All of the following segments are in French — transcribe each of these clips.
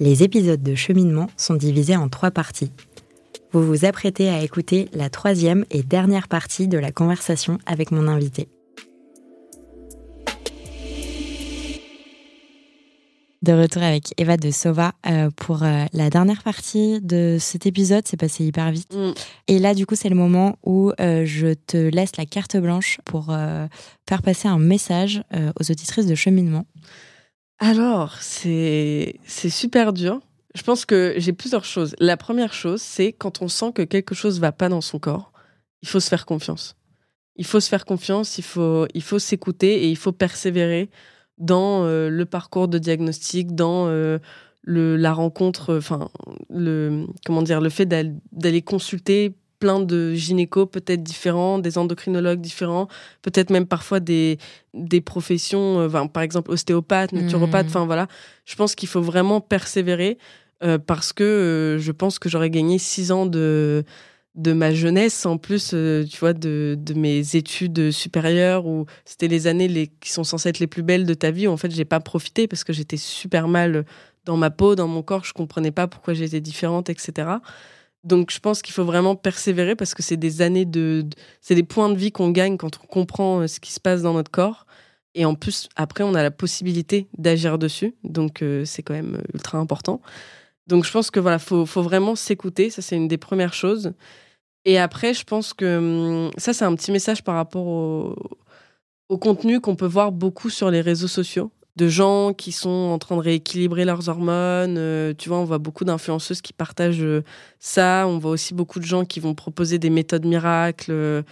Les épisodes de cheminement sont divisés en trois parties. Vous vous apprêtez à écouter la troisième et dernière partie de la conversation avec mon invité. De retour avec Eva de Sova euh, pour euh, la dernière partie de cet épisode. C'est passé hyper vite. Mm. Et là, du coup, c'est le moment où euh, je te laisse la carte blanche pour faire passer un message aux auditrices de cheminement. Alors, c'est super dur. Je pense que j'ai plusieurs choses. La première chose, c'est quand on sent que quelque chose va pas dans son corps, il faut se faire confiance. Il faut se faire confiance, il faut il faut s'écouter et il faut persévérer dans euh, le parcours de diagnostic, dans euh, le, la rencontre, enfin, le, comment dire, le fait d'aller consulter plein de gynécos peut-être différents, des endocrinologues différents, peut-être même parfois des, des professions, euh, par exemple ostéopathe, naturopathe, mmh. enfin voilà. Je pense qu'il faut vraiment persévérer parce que je pense que j'aurais gagné six ans de de ma jeunesse, en plus, euh, tu vois, de, mes études supérieures, où c'était les années les, qui sont censées être les plus belles de ta vie, où en fait, j'ai pas profité parce que j'étais super mal dans ma peau, dans mon corps, je comprenais pas pourquoi j'étais différente, etc. Donc, je pense qu'il faut vraiment persévérer parce que c'est des années de, c'est des points de vie qu'on gagne quand on comprend euh, ce qui se passe dans notre corps. Et en plus, après, on a la possibilité d'agir dessus. Donc, euh, c'est quand même ultra important. Donc, je pense que voilà, faut, faut vraiment s'écouter. Ça, c'est une des premières choses. Et après, je pense que hum, ça, c'est un petit message par rapport au, contenu qu'on peut voir beaucoup sur les réseaux sociaux de gens qui sont en train de rééquilibrer leurs hormones. Euh, tu vois, on voit beaucoup d'influenceuses qui partagent euh, ça. On voit aussi beaucoup de gens qui vont proposer des méthodes miracles.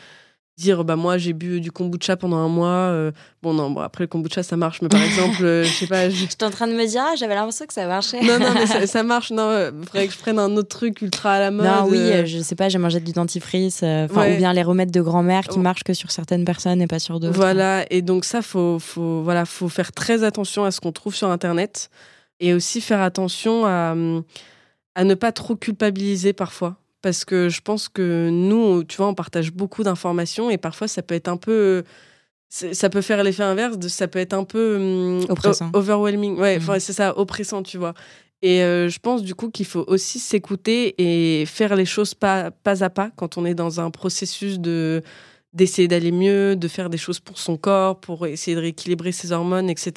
Euh, dire bah moi j'ai bu du kombucha pendant un mois euh, bon non bon, après le kombucha ça marche mais par exemple euh, je sais pas j'étais en train de me dire ah, j'avais l'impression que ça marchait. Non non mais ça, marche non il euh, faudrait que je prenne un autre truc ultra à la mode non oui je sais pas j'ai mangé du dentifrice enfin ou bien les remèdes de grand-mère qui marchent que sur certaines personnes et pas sur d'autres. Voilà et donc ça faut faut voilà faut faire très attention à ce qu'on trouve sur internet et aussi faire attention à à ne pas trop culpabiliser parfois parce que je pense que nous, tu vois, on partage beaucoup d'informations et parfois ça peut être un peu ça peut faire l'effet inverse, ça peut être un peu hum, oppressant. overwhelming. Ouais, mmh. c'est ça, oppressant, tu vois. Et euh, je pense du coup qu'il faut aussi s'écouter et faire les choses pas, pas à pas quand on est dans un processus de d'essayer d'aller mieux, de faire des choses pour son corps, pour essayer de rééquilibrer ses hormones, etc.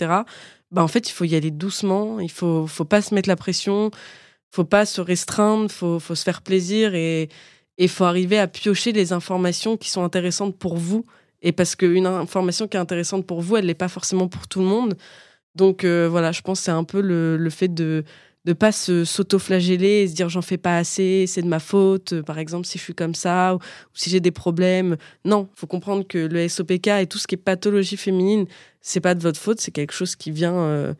Bah en fait, il faut y aller doucement, il faut faut pas se mettre la pression faut pas se restreindre, faut, faut se faire plaisir et il faut arriver à piocher les informations qui sont intéressantes pour vous. Et parce qu'une information qui est intéressante pour vous, elle n'est pas forcément pour tout le monde. Donc euh, voilà, je pense que c'est un peu le, le, fait de ne pas s'auto-flageller et se dire j'en fais pas assez, c'est de ma faute, par exemple si je suis comme ça ou, si j'ai des problèmes. Non, faut comprendre que le SOPK et tout ce qui est pathologie féminine, c'est pas de votre faute, c'est quelque chose qui vient, euh,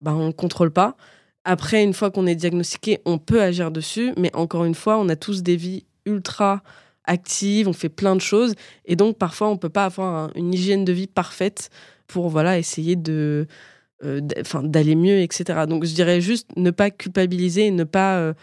ben, on ne contrôle pas. Après, une fois qu'on est diagnostiqué, on peut agir dessus, mais encore une fois, on a tous des vies ultra actives, on fait plein de choses, et donc parfois on peut pas avoir une hygiène de vie parfaite pour voilà essayer de, euh, d'aller mieux, etc. Donc je dirais juste ne pas culpabiliser, ne pas euh,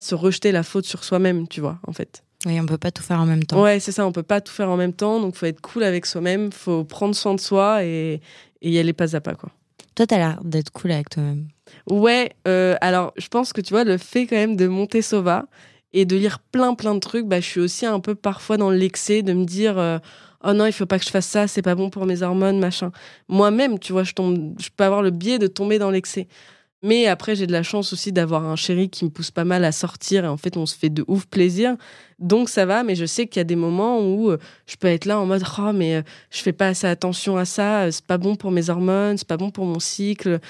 se rejeter la faute sur soi-même, tu vois, en fait. Oui, on peut pas tout faire en même temps. Ouais, c'est ça, on peut pas tout faire en même temps, donc faut être cool avec soi-même, faut prendre soin de soi et, et y aller pas à pas, quoi. Toi, tu as l'air d'être cool avec toi-même. Ouais, euh, alors je pense que tu vois, le fait quand même de monter Sova et de lire plein plein de trucs, bah, je suis aussi un peu parfois dans l'excès de me dire euh, oh non, il faut pas que je fasse ça, c'est pas bon pour mes hormones, machin. Moi-même, tu vois, je, tombe, je peux avoir le biais de tomber dans l'excès. Mais après, j'ai de la chance aussi d'avoir un chéri qui me pousse pas mal à sortir et en fait, on se fait de ouf plaisir. Donc ça va, mais je sais qu'il y a des moments où euh, je peux être là en mode oh mais je fais pas assez attention à ça, c'est pas bon pour mes hormones, c'est pas bon pour mon cycle.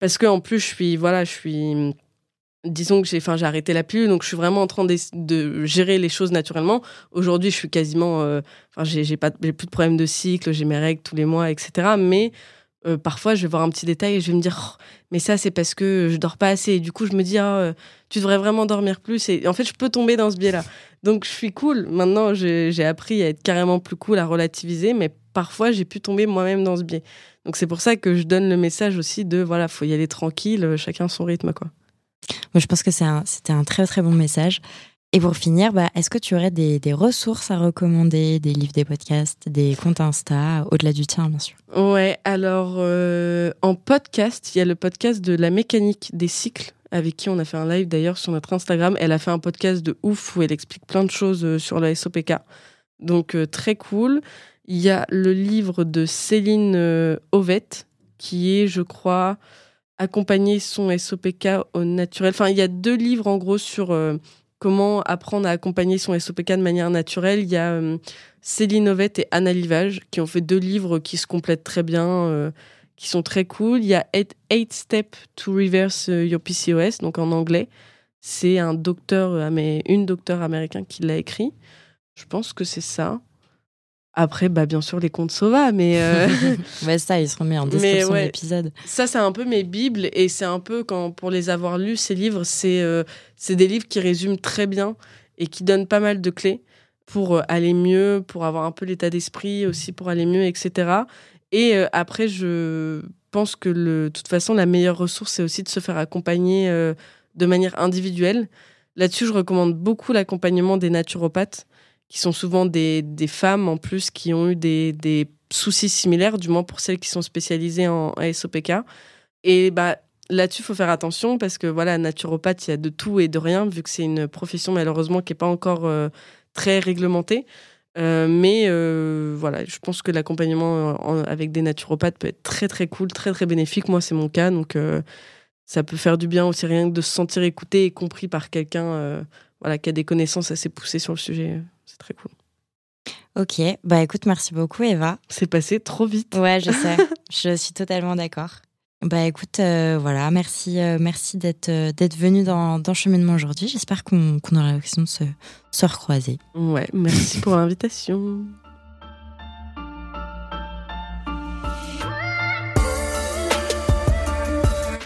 Parce que en plus je suis voilà je suis disons que j'ai enfin j'ai arrêté la pilule donc je suis vraiment en train de, gérer les choses naturellement. Aujourd'hui je suis quasiment euh, enfin j'ai pas plus de problèmes de cycle j'ai mes règles tous les mois etc mais euh, parfois je vais voir un petit détail et je vais me dire oh, mais ça c'est parce que je dors pas assez. Et du coup je me dis ah, euh, tu devrais vraiment dormir plus. Et en fait je peux tomber dans ce biais là donc je suis cool. Maintenant j'ai appris à être carrément plus cool à relativiser. Mais parfois j'ai pu tomber moi-même dans ce biais. Donc c'est pour ça que je donne le message aussi de voilà, faut y aller tranquille, chacun son rythme quoi. Moi je pense que c'était un, un très très bon message. Et pour finir, bah, est-ce que tu aurais des, ressources à recommander, des livres, des podcasts, des comptes Insta, au-delà du tien, bien sûr? Ouais, alors euh, en podcast, il y a le podcast de la mécanique des cycles, avec qui on a fait un live d'ailleurs sur notre Instagram. Elle a fait un podcast de ouf où elle explique plein de choses euh, sur la SOPK. Donc euh, très cool. Il y a le livre de Céline Ovette, qui est, je crois, accompagner son SOPK au naturel. Enfin, il y a deux livres en gros sur comment apprendre à accompagner son SOPK de manière naturelle. Il y a euh, Céline Ovette et Anna Livage qui ont fait deux livres qui se complètent très bien, euh, qui sont très cool. Il y a Eight, Steps to Reverse Your PCOS, donc en anglais. C'est un docteur, euh, une docteur américaine qui l'a écrit. Je pense que c'est ça. Après, bah, bien sûr, les contes Sova, mais. Euh... ça, ils seront mis en description de l'épisode. Ça, c'est un peu mes Bibles, et c'est un peu, quand, pour les avoir lus, ces livres, c'est euh, des livres qui résument très bien et qui donnent pas mal de clés pour euh, aller mieux, pour avoir un peu l'état d'esprit aussi, pour aller mieux, etc. Et euh, après, je pense que, de toute façon, la meilleure ressource, c'est aussi de se faire accompagner de manière individuelle. Là-dessus, je recommande beaucoup l'accompagnement des naturopathes qui sont souvent des, des, femmes en plus qui ont eu des, des, soucis similaires, du moins pour celles qui sont spécialisées en SOPK. Et bah, là-dessus, il faut faire attention parce que voilà, naturopathe, il y a de tout et de rien, vu que c'est une profession malheureusement qui n'est pas encore euh, très réglementée. Euh, mais euh, voilà, je pense que l'accompagnement avec des naturopathes peut être très très cool, très très bénéfique. Moi, c'est mon cas, donc ça peut faire du bien aussi rien que de se sentir écouté et compris par quelqu'un voilà, qui a des connaissances assez poussées sur le sujet. C'est très cool. Ok, bah écoute, merci beaucoup Eva. C'est passé trop vite. Ouais, je sais. je suis totalement d'accord. Bah écoute, euh, voilà, merci, euh, merci d'être euh, d'être venu dans, dans Cheminement aujourd'hui. J'espère qu'on aura l'occasion de se, se recroiser. Ouais, merci pour l'invitation.